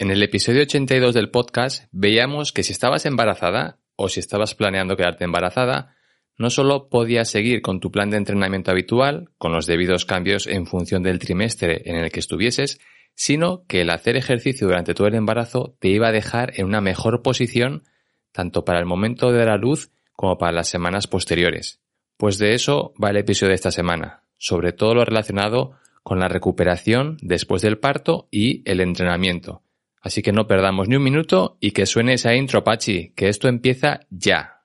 En el episodio 82 del podcast veíamos que si estabas embarazada o si estabas planeando quedarte embarazada, no solo podías seguir con tu plan de entrenamiento habitual, con los debidos cambios en función del trimestre en el que estuvieses, sino que el hacer ejercicio durante todo el embarazo te iba a dejar en una mejor posición tanto para el momento de la luz como para las semanas posteriores. Pues de eso va el episodio de esta semana, sobre todo lo relacionado con la recuperación después del parto y el entrenamiento. Así que no perdamos ni un minuto y que suene esa intro, Pachi, que esto empieza ya.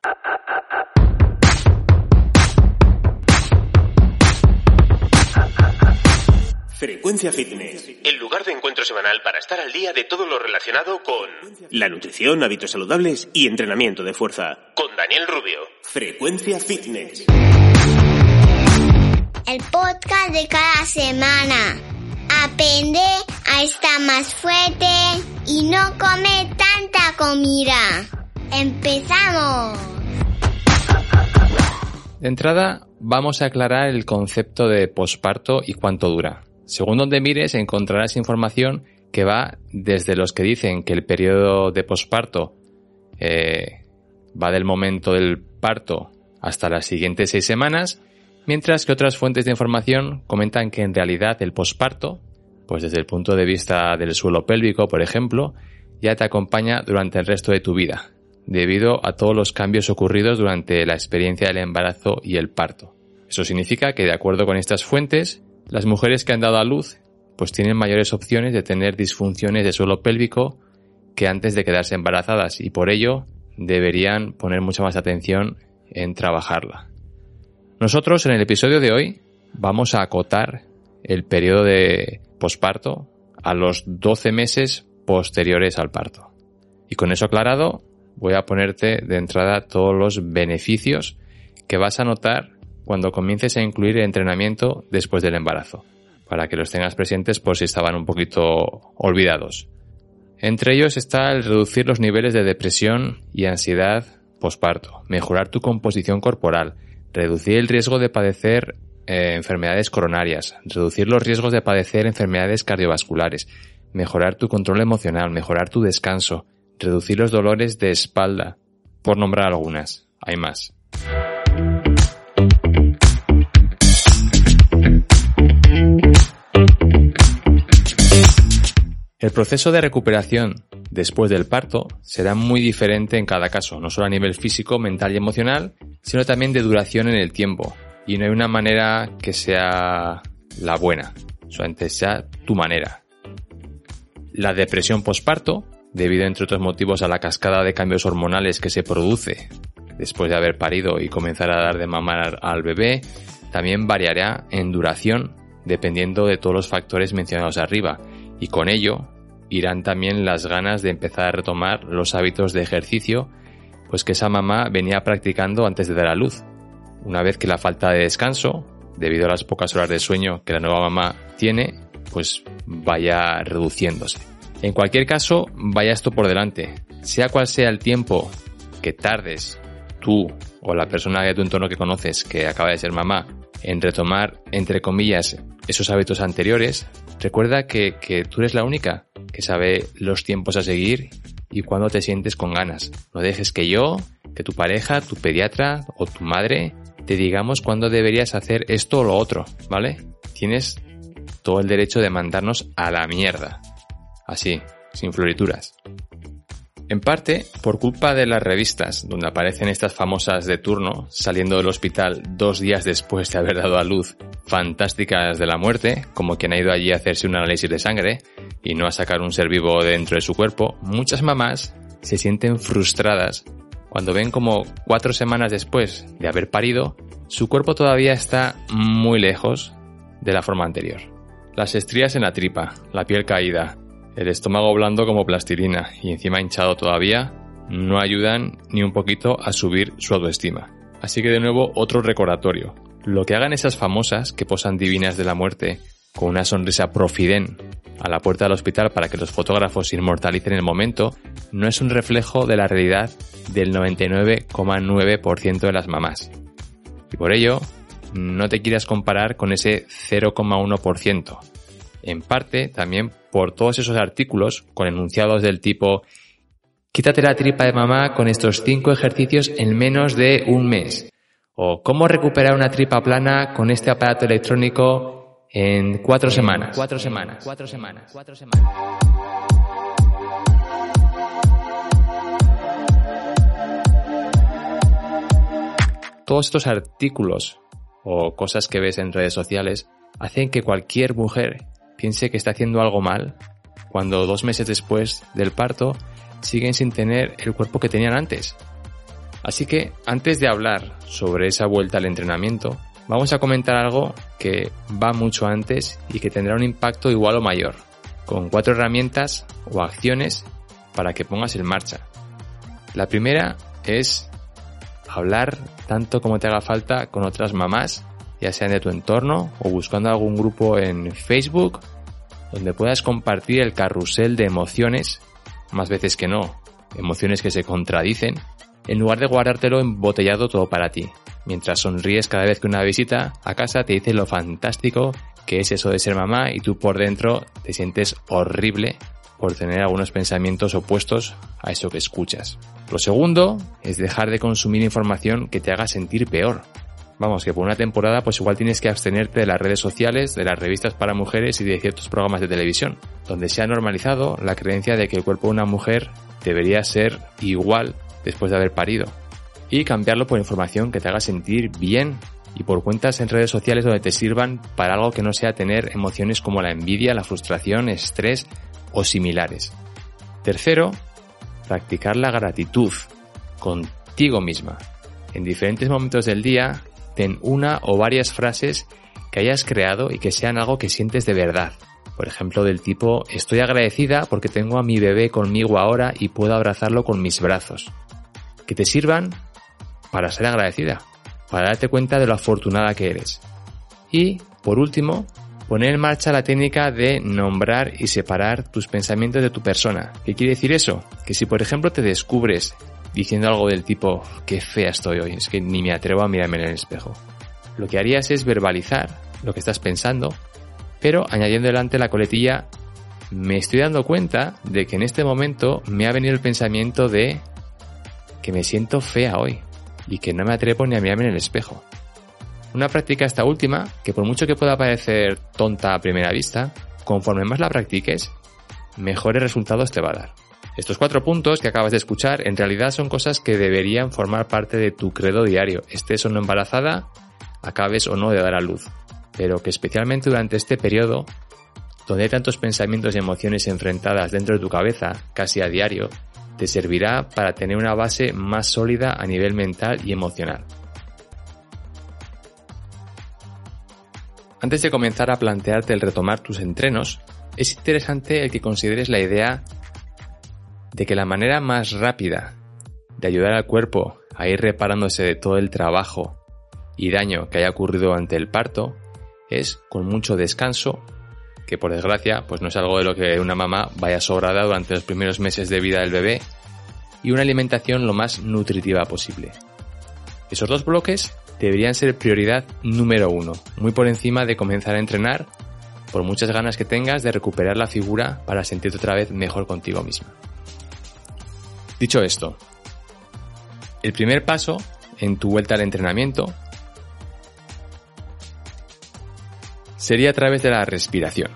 Frecuencia Fitness, el lugar de encuentro semanal para estar al día de todo lo relacionado con la nutrición, hábitos saludables y entrenamiento de fuerza. Con Daniel Rubio. Frecuencia Fitness. El podcast de cada semana. Aprende a estar más fuerte y no come tanta comida. ¡Empezamos! De entrada, vamos a aclarar el concepto de posparto y cuánto dura. Según donde mires encontrarás información que va desde los que dicen que el periodo de posparto eh, va del momento del parto hasta las siguientes seis semanas, mientras que otras fuentes de información comentan que en realidad el posparto, pues desde el punto de vista del suelo pélvico, por ejemplo, ya te acompaña durante el resto de tu vida, debido a todos los cambios ocurridos durante la experiencia del embarazo y el parto. Eso significa que de acuerdo con estas fuentes, las mujeres que han dado a luz pues tienen mayores opciones de tener disfunciones de suelo pélvico que antes de quedarse embarazadas y por ello deberían poner mucha más atención en trabajarla. Nosotros en el episodio de hoy vamos a acotar el periodo de posparto a los 12 meses posteriores al parto. Y con eso aclarado, voy a ponerte de entrada todos los beneficios que vas a notar cuando comiences a incluir el entrenamiento después del embarazo, para que los tengas presentes por si estaban un poquito olvidados. Entre ellos está el reducir los niveles de depresión y ansiedad posparto, mejorar tu composición corporal, reducir el riesgo de padecer eh, enfermedades coronarias, reducir los riesgos de padecer enfermedades cardiovasculares, mejorar tu control emocional, mejorar tu descanso, reducir los dolores de espalda, por nombrar algunas. Hay más. El proceso de recuperación después del parto será muy diferente en cada caso, no solo a nivel físico, mental y emocional, sino también de duración en el tiempo. Y no hay una manera que sea la buena, solamente sea tu manera. La depresión posparto, debido entre otros motivos a la cascada de cambios hormonales que se produce después de haber parido y comenzar a dar de mamar al bebé, también variará en duración dependiendo de todos los factores mencionados arriba y con ello irán también las ganas de empezar a retomar los hábitos de ejercicio pues que esa mamá venía practicando antes de dar a luz. Una vez que la falta de descanso, debido a las pocas horas de sueño que la nueva mamá tiene, pues vaya reduciéndose. En cualquier caso, vaya esto por delante. Sea cual sea el tiempo que tardes tú o la persona de tu entorno que conoces que acaba de ser mamá en retomar, entre comillas, esos hábitos anteriores, recuerda que, tú eres la única que sabe los tiempos a seguir y cuando te sientes con ganas. No dejes que yo, que tu pareja, tu pediatra o tu madre te digamos cuándo deberías hacer esto o lo otro, ¿vale? Tienes todo el derecho de mandarnos a la mierda. Así, sin florituras. En parte por culpa de las revistas, donde aparecen estas famosas de turno, saliendo del hospital dos días después de haber dado a luz, fantásticas de la muerte, como quien ha ido allí a hacerse un análisis de sangre y no a sacar un ser vivo dentro de su cuerpo, muchas mamás se sienten frustradas cuando ven como cuatro semanas después de haber parido, su cuerpo todavía está muy lejos de la forma anterior. Las estrías en la tripa, la piel caída, el estómago blando como plastilina y encima hinchado todavía, no ayudan ni un poquito a subir su autoestima. Así que de nuevo otro recordatorio. Lo que hagan esas famosas que posan divinas de la muerte con una sonrisa profiden a la puerta del hospital para que los fotógrafos inmortalicen el momento, no es un reflejo de la realidad del 99,9% de las mamás. Y por ello, no te quieras comparar con ese 0,1%, En parte también por todos esos artículos con enunciados del tipo Quítate la tripa de mamá con estos cinco ejercicios en menos de un mes. O cómo recuperar una tripa plana con este aparato electrónico en cuatro semanas. Cuatro semanas. Cuatro semanas. Cuatro semanas. Todos estos artículos o cosas que ves en redes sociales hacen que cualquier mujer piense que está haciendo algo mal cuando dos meses después del parto siguen sin tener el cuerpo que tenían antes. Así que antes de hablar sobre esa vuelta al entrenamiento, vamos a comentar algo que va mucho antes y que tendrá un impacto igual o mayor, con cuatro herramientas o acciones para que pongas en marcha. La primera es hablar tanto como te haga falta con otras mamás, ya sean de tu entorno o buscando algún grupo en Facebook donde puedas compartir el carrusel de emociones más veces que no, emociones que se contradicen, en lugar de guardártelo embotellado todo para ti, mientras sonríes cada vez que una visita a casa te dice lo fantástico que es eso de ser mamá y tú por dentro te sientes horrible por tener algunos pensamientos opuestos a eso que escuchas. Lo segundo es dejar de consumir información que te haga sentir peor, Vamos, que por una temporada pues igual tienes que abstenerte de las redes sociales, de las revistas para mujeres y de ciertos programas de televisión, donde se ha normalizado la creencia de que el cuerpo de una mujer debería ser igual después de haber parido. Y cambiarlo por información que te haga sentir bien y por cuentas en redes sociales donde te sirvan para algo que no sea tener emociones como la envidia, la frustración, estrés o similares. Tercero, practicar la gratitud contigo misma. En diferentes momentos del día ten una o varias frases que hayas creado y que sean algo que sientes de verdad. Por ejemplo, del tipo, estoy agradecida porque tengo a mi bebé conmigo ahora y puedo abrazarlo con mis brazos. Que te sirvan para ser agradecida, para darte cuenta de lo afortunada que eres. Y, por último, poner en marcha la técnica de nombrar y separar tus pensamientos de tu persona. ¿Qué quiere decir eso? Que si, por ejemplo, te descubres diciendo algo del tipo, qué fea estoy hoy, es que ni me atrevo a mirarme en el espejo. Lo que harías es verbalizar lo que estás pensando, pero añadiendo delante la coletilla, me estoy dando cuenta de que en este momento me ha venido el pensamiento de que me siento fea hoy y que no me atrevo ni a mirarme en el espejo. Una práctica esta última, que por mucho que pueda parecer tonta a primera vista, conforme más la practiques, mejores resultados te va a dar. Estos cuatro puntos que acabas de escuchar en realidad son cosas que deberían formar parte de tu credo diario, estés o no embarazada, acabes o no de dar a luz, pero que especialmente durante este periodo, donde hay tantos pensamientos y emociones enfrentadas dentro de tu cabeza casi a diario, te servirá para tener una base más sólida a nivel mental y emocional. Antes de comenzar a plantearte el retomar tus entrenos, es interesante el que consideres la idea de que la manera más rápida de ayudar al cuerpo a ir reparándose de todo el trabajo y daño que haya ocurrido ante el parto es con mucho descanso, que por desgracia pues no es algo de lo que una mamá vaya sobrada durante los primeros meses de vida del bebé, y una alimentación lo más nutritiva posible. Esos dos bloques deberían ser prioridad número uno, muy por encima de comenzar a entrenar por muchas ganas que tengas de recuperar la figura para sentirte otra vez mejor contigo misma. Dicho esto, el primer paso en tu vuelta al entrenamiento sería a través de la respiración.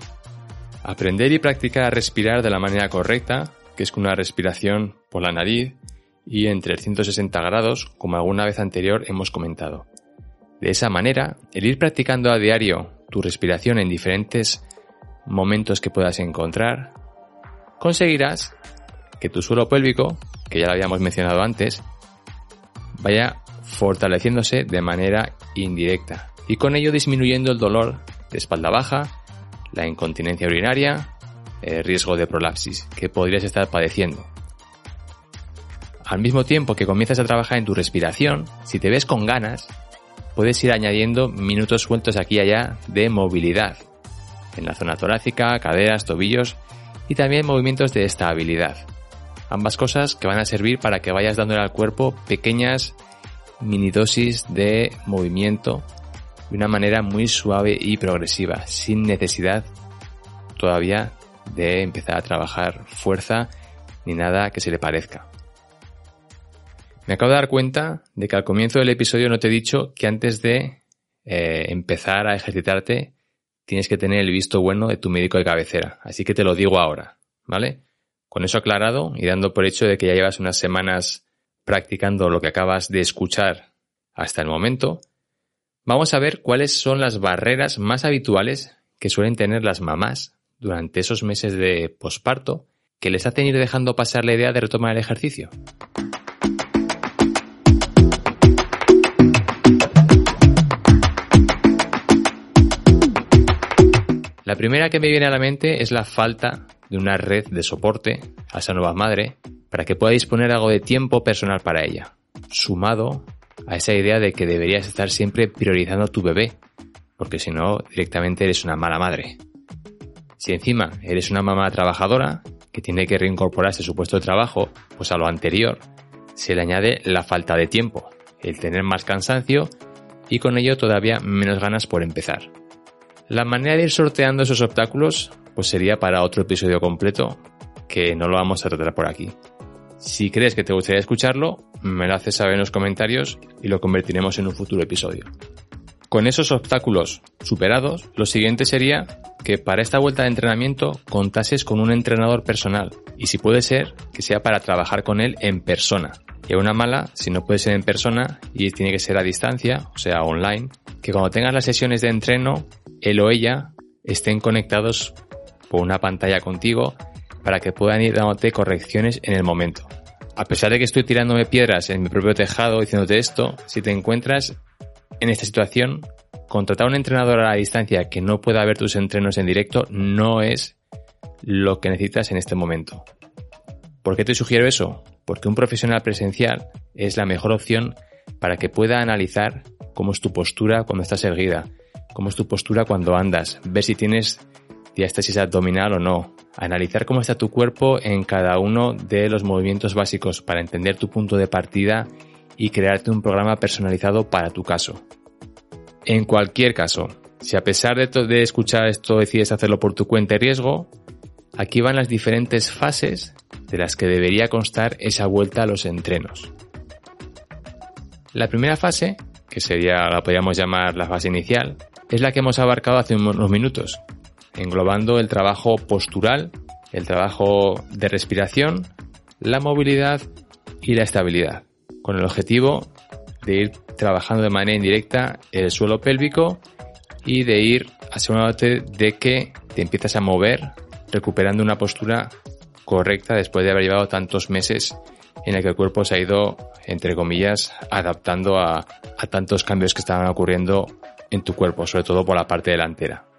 Aprender y practicar a respirar de la manera correcta, que es con una respiración por la nariz y en 360 grados, como alguna vez anterior hemos comentado. De esa manera, el ir practicando a diario tu respiración en diferentes momentos que puedas encontrar, conseguirás que tu suelo pélvico, que ya lo habíamos mencionado antes, vaya fortaleciéndose de manera indirecta y con ello disminuyendo el dolor de espalda baja, la incontinencia urinaria, el riesgo de prolapsis que podrías estar padeciendo. Al mismo tiempo que comienzas a trabajar en tu respiración, si te ves con ganas, puedes ir añadiendo minutos sueltos aquí y allá de movilidad en la zona torácica, caderas, tobillos y también movimientos de estabilidad. Ambas cosas que van a servir para que vayas dándole al cuerpo pequeñas mini dosis de movimiento de una manera muy suave y progresiva, sin necesidad todavía de empezar a trabajar fuerza ni nada que se le parezca. Me acabo de dar cuenta de que al comienzo del episodio no te he dicho que antes de eh, empezar a ejercitarte tienes que tener el visto bueno de tu médico de cabecera. Así que te lo digo ahora, ¿vale? Con eso aclarado y dando por hecho de que ya llevas unas semanas practicando lo que acabas de escuchar hasta el momento, vamos a ver cuáles son las barreras más habituales que suelen tener las mamás durante esos meses de posparto que les hacen ir dejando pasar la idea de retomar el ejercicio. La primera que me viene a la mente es la falta de una red de soporte a esa nueva madre para que pueda disponer algo de tiempo personal para ella, sumado a esa idea de que deberías estar siempre priorizando tu bebé, porque si no, directamente eres una mala madre. Si encima eres una mamá trabajadora que tiene que reincorporarse a su puesto de trabajo, pues a lo anterior se le añade la falta de tiempo, el tener más cansancio y con ello todavía menos ganas por empezar. La manera de ir sorteando esos obstáculos pues sería para otro episodio completo que no lo vamos a tratar por aquí. Si crees que te gustaría escucharlo, me lo haces saber en los comentarios y lo convertiremos en un futuro episodio. Con esos obstáculos superados, lo siguiente sería que para esta vuelta de entrenamiento contases con un entrenador personal y si puede ser que sea para trabajar con él en persona. Y una mala, si no puede ser en persona y tiene que ser a distancia, o sea, online, que cuando tengas las sesiones de entreno él o ella estén conectados por una pantalla contigo para que puedan ir dándote correcciones en el momento. A pesar de que estoy tirándome piedras en mi propio tejado diciéndote esto, si te encuentras en esta situación, contratar a un entrenador a la distancia que no pueda ver tus entrenos en directo no es lo que necesitas en este momento. ¿Por qué te sugiero eso? Porque un profesional presencial es la mejor opción para que pueda analizar cómo es tu postura cuando estás erguida, cómo es tu postura cuando andas, ver si tienes diástasis abdominal o no, analizar cómo está tu cuerpo en cada uno de los movimientos básicos para entender tu punto de partida y crearte un programa personalizado para tu caso. En cualquier caso, si a pesar de, de escuchar esto decides hacerlo por tu cuenta y riesgo, aquí van las diferentes fases de las que debería constar esa vuelta a los entrenos. La primera fase, que sería la podríamos llamar la fase inicial, es la que hemos abarcado hace unos minutos, englobando el trabajo postural, el trabajo de respiración, la movilidad y la estabilidad, con el objetivo de ir trabajando de manera indirecta el suelo pélvico y de ir asegurándote de que te empiezas a mover recuperando una postura correcta después de haber llevado tantos meses en el que el cuerpo se ha ido, entre comillas, adaptando a, a tantos cambios que estaban ocurriendo en tu cuerpo, sobre todo por la parte delantera.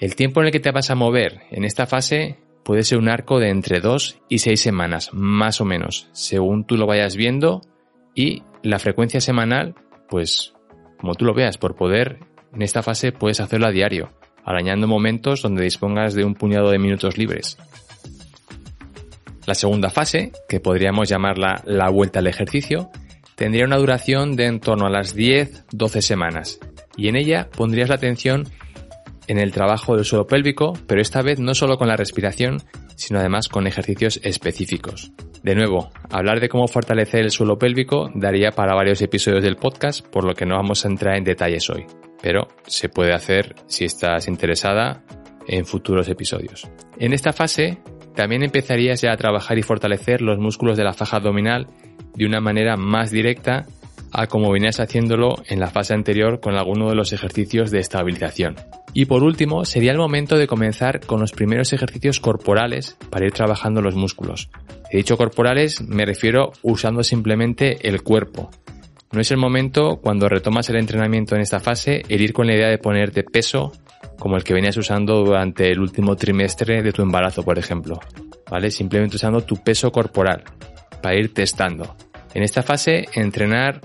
El tiempo en el que te vas a mover en esta fase puede ser un arco de entre 2 y 6 semanas, más o menos, según tú lo vayas viendo y la frecuencia semanal, pues como tú lo veas, por poder, en esta fase puedes hacerlo a diario, arañando momentos donde dispongas de un puñado de minutos libres. La segunda fase, que podríamos llamarla la vuelta al ejercicio, tendría una duración de en torno a las 10-12 semanas y en ella pondrías la atención en el trabajo del suelo pélvico, pero esta vez no solo con la respiración, sino además con ejercicios específicos. De nuevo, hablar de cómo fortalecer el suelo pélvico daría para varios episodios del podcast, por lo que no vamos a entrar en detalles hoy, pero se puede hacer si estás interesada en futuros episodios. En esta fase también empezarías ya a trabajar y fortalecer los músculos de la faja abdominal de una manera más directa a como venías haciéndolo en la fase anterior con alguno de los ejercicios de estabilización. Y por último, sería el momento de comenzar con los primeros ejercicios corporales para ir trabajando los músculos. He dicho corporales, me refiero usando simplemente el cuerpo. No es el momento, cuando retomas el entrenamiento en esta fase, el ir con la idea de ponerte peso como el que venías usando durante el último trimestre de tu embarazo, por ejemplo. ¿Vale? Simplemente usando tu peso corporal para ir testando. En esta fase, entrenar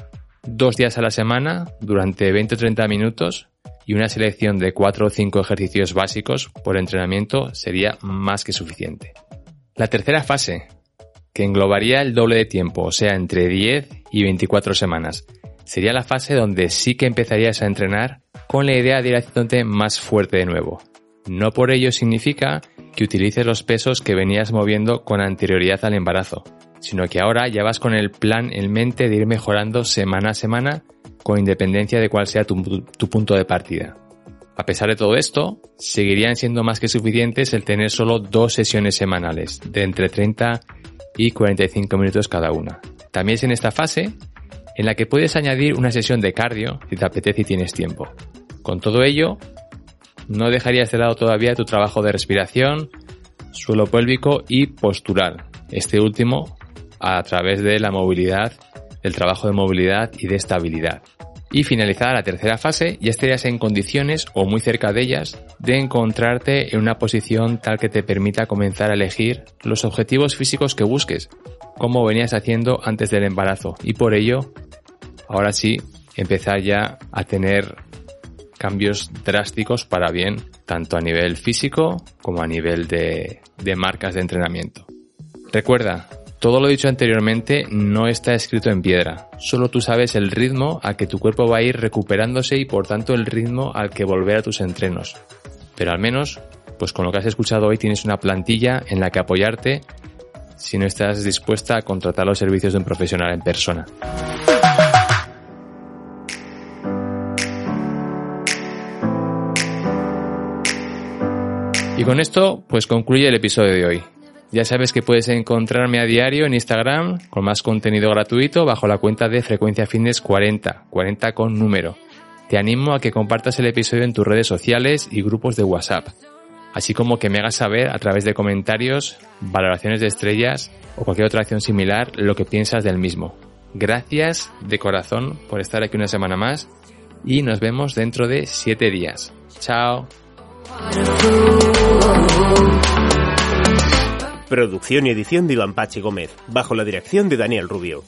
dos días a la semana durante 20 o 30 minutos y una selección de 4 o 5 ejercicios básicos por entrenamiento sería más que suficiente. La tercera fase, que englobaría el doble de tiempo, o sea, entre 10 y 24 semanas, sería la fase donde sí que empezarías a entrenar con la idea de ir haciéndote más fuerte de nuevo. No por ello significa que utilices los pesos que venías moviendo con anterioridad al embarazo, sino que ahora ya vas con el plan en mente de ir mejorando semana a semana con independencia de cuál sea tu, punto de partida. A pesar de todo esto, seguirían siendo más que suficientes el tener solo dos sesiones semanales, de entre 30 y 45 minutos cada una. También es en esta fase en la que puedes añadir una sesión de cardio si te apetece y tienes tiempo. Con todo ello, no dejarías de lado todavía tu trabajo de respiración, suelo pélvico y postural. Este último a través de la movilidad, el trabajo de movilidad y de estabilidad. Y finalizada la tercera fase, ya estarías en condiciones o muy cerca de ellas de encontrarte en una posición tal que te permita comenzar a elegir los objetivos físicos que busques, como venías haciendo antes del embarazo. Y por ello, ahora sí, empezar ya a tener cambios drásticos para bien, tanto a nivel físico como a nivel de, de marcas de entrenamiento. Recuerda, todo lo dicho anteriormente no está escrito en piedra, solo tú sabes el ritmo a que tu cuerpo va a ir recuperándose y por tanto el ritmo al que volver a tus entrenos. Pero al menos, pues con lo que has escuchado hoy tienes una plantilla en la que apoyarte si no estás dispuesta a contratar los servicios de un profesional en persona. Y con esto, pues concluye el episodio de hoy. Ya sabes que puedes encontrarme a diario en Instagram con más contenido gratuito bajo la cuenta de Frecuencia Fitness 40, 40 con número. Te animo a que compartas el episodio en tus redes sociales y grupos de WhatsApp, así como que me hagas saber a través de comentarios, valoraciones de estrellas o cualquier otra acción similar lo que piensas del mismo. Gracias de corazón por estar aquí una semana más y nos vemos dentro de 7 días. Chao. Producción y edición de Iván Pachi Gómez, bajo la dirección de Daniel Rubio.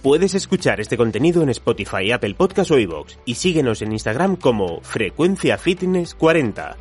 Puedes escuchar este contenido en Spotify, Apple Podcast o iVoox y síguenos en Instagram como Frecuencia Fitness 40.